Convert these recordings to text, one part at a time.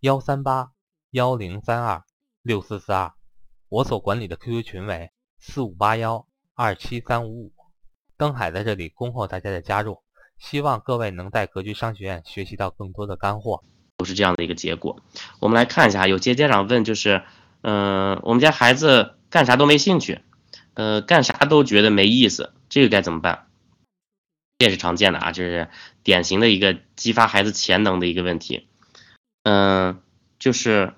幺三八幺零三二六四四二，我所管理的 QQ 群为四五八幺二七三五五。登海在这里恭候大家的加入，希望各位能在格局商学院学习到更多的干货。都是这样的一个结果。我们来看一下，有些家长问，就是，嗯，我们家孩子干啥都没兴趣，呃，干啥都觉得没意思，这个该怎么办？这也是常见的啊，就是典型的一个激发孩子潜能的一个问题。嗯，就是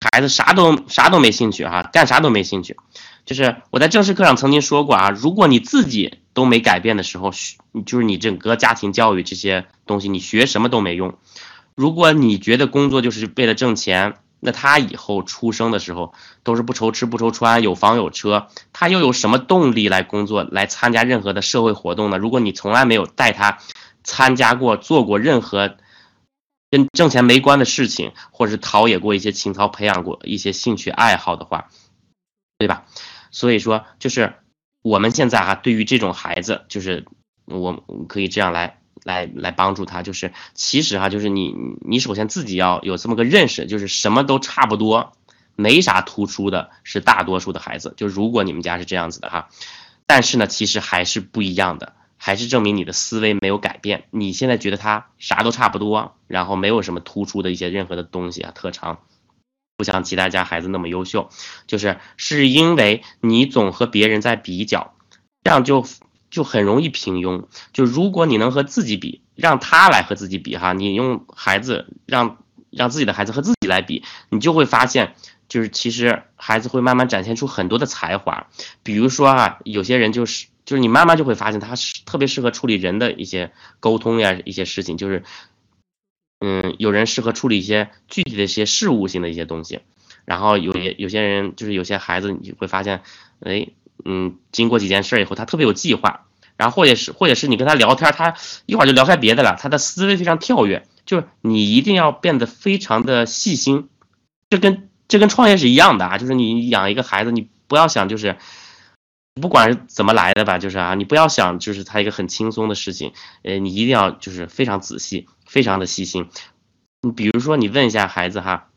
孩子啥都啥都没兴趣哈，干啥都没兴趣。就是我在正式课上曾经说过啊，如果你自己都没改变的时候，就是你整个家庭教育这些东西，你学什么都没用。如果你觉得工作就是为了挣钱，那他以后出生的时候都是不愁吃不愁穿，有房有车，他又有什么动力来工作、来参加任何的社会活动呢？如果你从来没有带他参加过、做过任何跟挣钱没关的事情，或者是陶冶过一些情操、培养过一些兴趣爱好的话，对吧？所以说，就是我们现在哈，对于这种孩子，就是我可以这样来。来来帮助他，就是其实哈，就是你你首先自己要有这么个认识，就是什么都差不多，没啥突出的，是大多数的孩子。就如果你们家是这样子的哈，但是呢，其实还是不一样的，还是证明你的思维没有改变。你现在觉得他啥都差不多，然后没有什么突出的一些任何的东西啊特长，不像其他家孩子那么优秀，就是是因为你总和别人在比较，这样就。就很容易平庸。就如果你能和自己比，让他来和自己比哈，你用孩子让让自己的孩子和自己来比，你就会发现，就是其实孩子会慢慢展现出很多的才华。比如说啊，有些人就是就是你慢慢就会发现他是特别适合处理人的一些沟通呀一些事情，就是嗯，有人适合处理一些具体的一些事务性的一些东西，然后有些有些人就是有些孩子你会发现，哎。嗯，经过几件事以后，他特别有计划，然后或者是或者是你跟他聊天，他一会儿就聊开别的了，他的思维非常跳跃。就是你一定要变得非常的细心，这跟这跟创业是一样的啊，就是你养一个孩子，你不要想就是不管怎么来的吧，就是啊，你不要想就是他一个很轻松的事情，呃，你一定要就是非常仔细，非常的细心。你比如说你问一下孩子哈，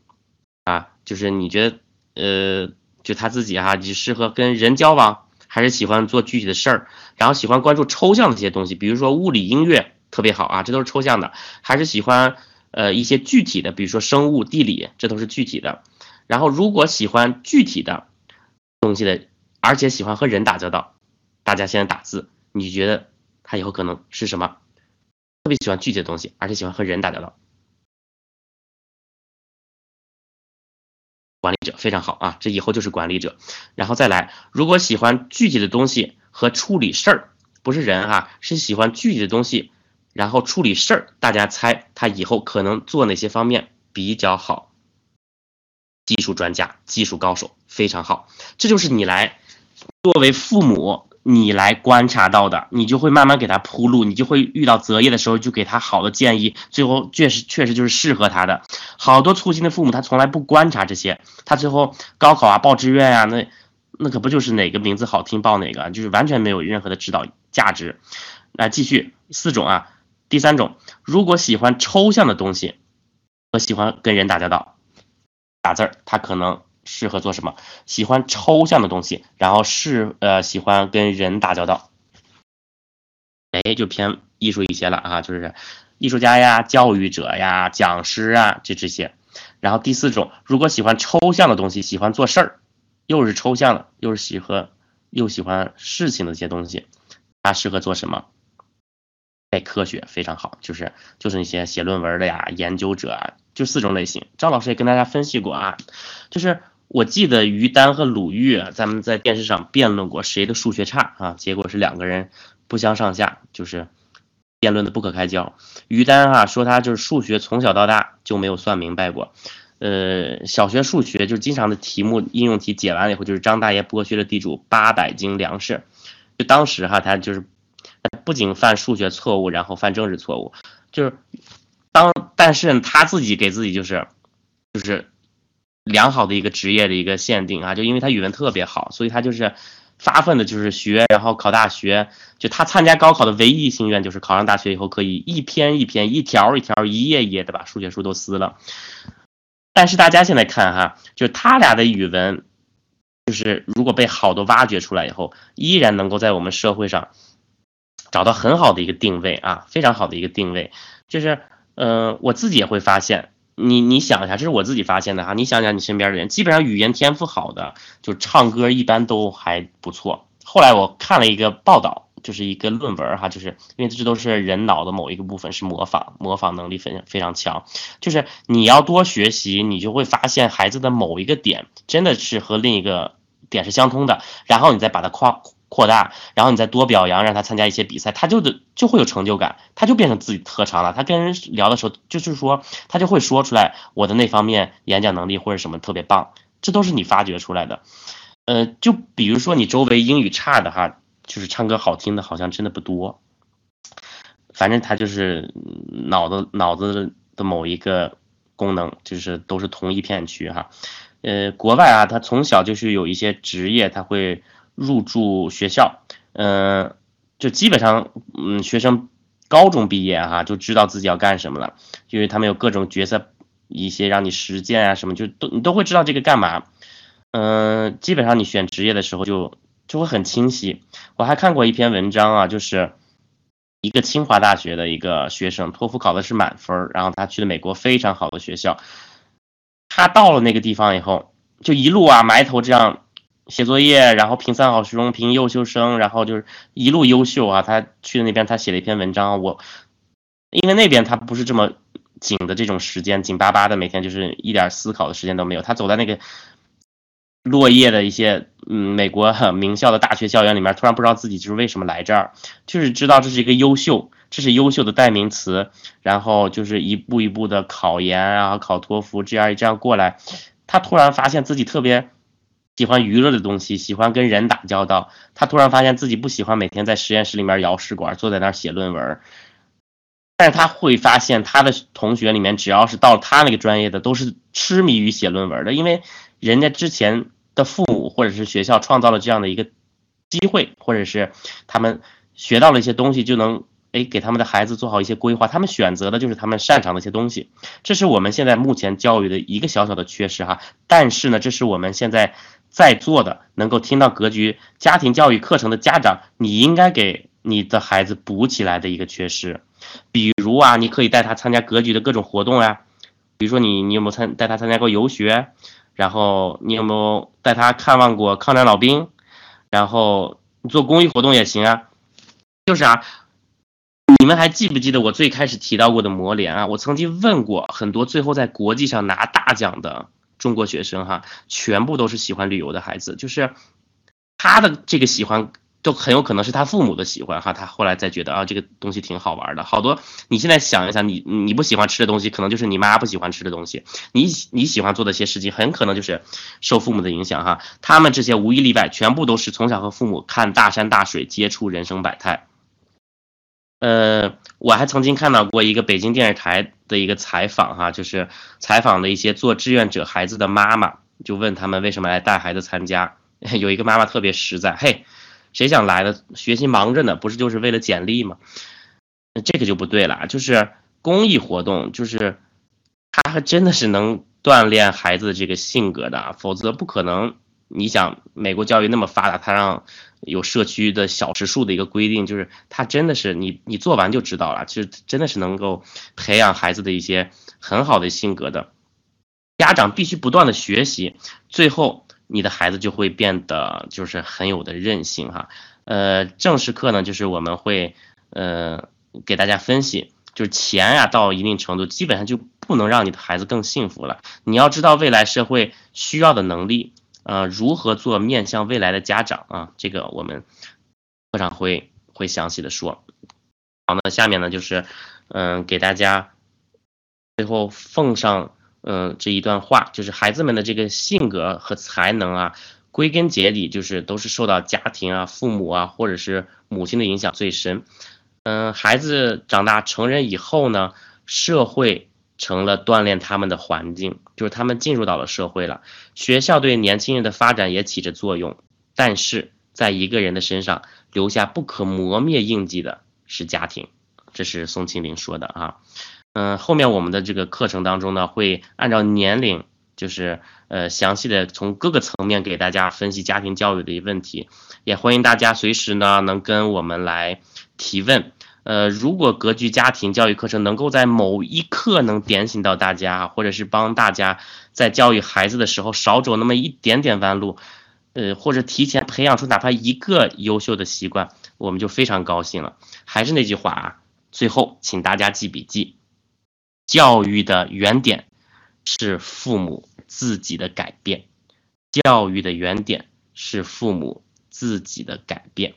啊，就是你觉得呃。就他自己哈，你适合跟人交往，还是喜欢做具体的事儿，然后喜欢关注抽象的一些东西，比如说物理、音乐特别好啊，这都是抽象的，还是喜欢呃一些具体的，比如说生物、地理，这都是具体的。然后如果喜欢具体的东西的，而且喜欢和人打交道，大家现在打字，你觉得他以后可能是什么？特别喜欢具体的东西，而且喜欢和人打交道。管理者非常好啊，这以后就是管理者。然后再来，如果喜欢具体的东西和处理事儿，不是人哈，是喜欢具体的东西，然后处理事儿。大家猜他以后可能做哪些方面比较好？技术专家、技术高手，非常好。这就是你来作为父母。你来观察到的，你就会慢慢给他铺路，你就会遇到择业的时候就给他好的建议，最后确实确实就是适合他的。好多粗心的父母他从来不观察这些，他最后高考啊报志愿啊，那那可不就是哪个名字好听报哪个，就是完全没有任何的指导价值。来继续四种啊，第三种，如果喜欢抽象的东西和喜欢跟人打交道，打字儿，他可能。适合做什么？喜欢抽象的东西，然后是呃喜欢跟人打交道，哎，就偏艺术一些了啊，就是艺术家呀、教育者呀、讲师啊，这这些。然后第四种，如果喜欢抽象的东西，喜欢做事儿，又是抽象的，又是喜欢又喜欢事情的一些东西，他适合做什么？哎，科学非常好，就是就是那些写论文的呀、研究者啊，就四种类型。张老师也跟大家分析过啊，就是。我记得于丹和鲁豫，啊咱们在电视上辩论过谁的数学差啊？结果是两个人不相上下，就是辩论的不可开交。于丹哈说他就是数学从小到大就没有算明白过，呃，小学数学就是经常的题目应用题解完了以后就是张大爷剥削了地主八百斤粮食，就当时哈他就是不仅犯数学错误，然后犯政治错误，就是当但是他自己给自己就是就是良好的一个职业的一个限定啊，就因为他语文特别好，所以他就是。发奋的就是学，然后考大学。就他参加高考的唯一心愿就是考上大学以后可以一篇一篇、一条一条、一页一页的把数学书都撕了。但是大家现在看哈，就他俩的语文，就是如果被好的挖掘出来以后，依然能够在我们社会上找到很好的一个定位啊，非常好的一个定位。就是，嗯，我自己也会发现。你你想一下，这是我自己发现的哈。你想想你身边的人，基本上语言天赋好的，就唱歌一般都还不错。后来我看了一个报道，就是一个论文哈，就是因为这都是人脑的某一个部分是模仿，模仿能力非常非常强。就是你要多学习，你就会发现孩子的某一个点真的是和另一个点是相通的，然后你再把它夸。扩大，然后你再多表扬，让他参加一些比赛，他就得就会有成就感，他就变成自己特长了。他跟人聊的时候，就是说他就会说出来，我的那方面演讲能力或者什么特别棒，这都是你发掘出来的。呃，就比如说你周围英语差的哈，就是唱歌好听的，好像真的不多。反正他就是脑子脑子的某一个功能，就是都是同一片区哈。呃，国外啊，他从小就是有一些职业，他会。入住学校，嗯，就基本上，嗯，学生高中毕业哈，就知道自己要干什么了，因为他们有各种角色，一些让你实践啊什么，就都你都会知道这个干嘛，嗯，基本上你选职业的时候就就会很清晰。我还看过一篇文章啊，就是一个清华大学的一个学生，托福考的是满分，然后他去了美国非常好的学校，他到了那个地方以后，就一路啊埋头这样。写作业，然后评三好学生，评优秀生，然后就是一路优秀啊。他去的那边，他写了一篇文章。我因为那边他不是这么紧的这种时间，紧巴巴的，每天就是一点思考的时间都没有。他走在那个落叶的一些嗯美国名校的大学校园里面，突然不知道自己就是为什么来这儿，就是知道这是一个优秀，这是优秀的代名词。然后就是一步一步的考研啊，考托福这样这样过来，他突然发现自己特别。喜欢娱乐的东西，喜欢跟人打交道。他突然发现自己不喜欢每天在实验室里面摇试管，坐在那儿写论文。但是他会发现，他的同学里面，只要是到了他那个专业的，都是痴迷于写论文的，因为人家之前的父母或者是学校创造了这样的一个机会，或者是他们学到了一些东西，就能。哎，给他们的孩子做好一些规划，他们选择的就是他们擅长的一些东西，这是我们现在目前教育的一个小小的缺失哈。但是呢，这是我们现在在座的能够听到格局家庭教育课程的家长，你应该给你的孩子补起来的一个缺失。比如啊，你可以带他参加格局的各种活动呀，比如说你你有没有参带他参加过游学，然后你有没有带他看望过抗战老兵，然后做公益活动也行啊，就是啊。你们还记不记得我最开始提到过的魔联啊？我曾经问过很多最后在国际上拿大奖的中国学生哈，全部都是喜欢旅游的孩子，就是他的这个喜欢都很有可能是他父母的喜欢哈，他后来再觉得啊这个东西挺好玩的。好多你现在想一想，你你不喜欢吃的东西，可能就是你妈不喜欢吃的东西，你你喜欢做的一些事情，很可能就是受父母的影响哈。他们这些无一例外，全部都是从小和父母看大山大水，接触人生百态。呃，我还曾经看到过一个北京电视台的一个采访，哈，就是采访的一些做志愿者孩子的妈妈，就问他们为什么来带孩子参加。有一个妈妈特别实在，嘿，谁想来的？学习忙着呢，不是就是为了简历吗？这个就不对了，就是公益活动，就是他还真的是能锻炼孩子的这个性格的，否则不可能。你想，美国教育那么发达，他让有社区的小时数的一个规定，就是他真的是你你做完就知道了，其实真的是能够培养孩子的一些很好的性格的。家长必须不断的学习，最后你的孩子就会变得就是很有的韧性哈。呃，正式课呢，就是我们会呃给大家分析，就是钱呀到一定程度，基本上就不能让你的孩子更幸福了。你要知道未来社会需要的能力。呃，如何做面向未来的家长啊？这个我们课上会会详细的说。好，那下面呢就是嗯给大家最后奉上嗯这一段话，就是孩子们的这个性格和才能啊，归根结底就是都是受到家庭啊、父母啊或者是母亲的影响最深。嗯，孩子长大成人以后呢，社会。成了锻炼他们的环境，就是他们进入到了社会了。学校对年轻人的发展也起着作用，但是在一个人的身上留下不可磨灭印记的是家庭，这是宋庆龄说的啊。嗯，后面我们的这个课程当中呢，会按照年龄，就是呃详细的从各个层面给大家分析家庭教育的一问题，也欢迎大家随时呢能跟我们来提问。呃，如果格局家庭教育课程能够在某一刻能点醒到大家，或者是帮大家在教育孩子的时候少走那么一点点弯路，呃，或者提前培养出哪怕一个优秀的习惯，我们就非常高兴了。还是那句话啊，最后请大家记笔记：教育的原点是父母自己的改变，教育的原点是父母自己的改变。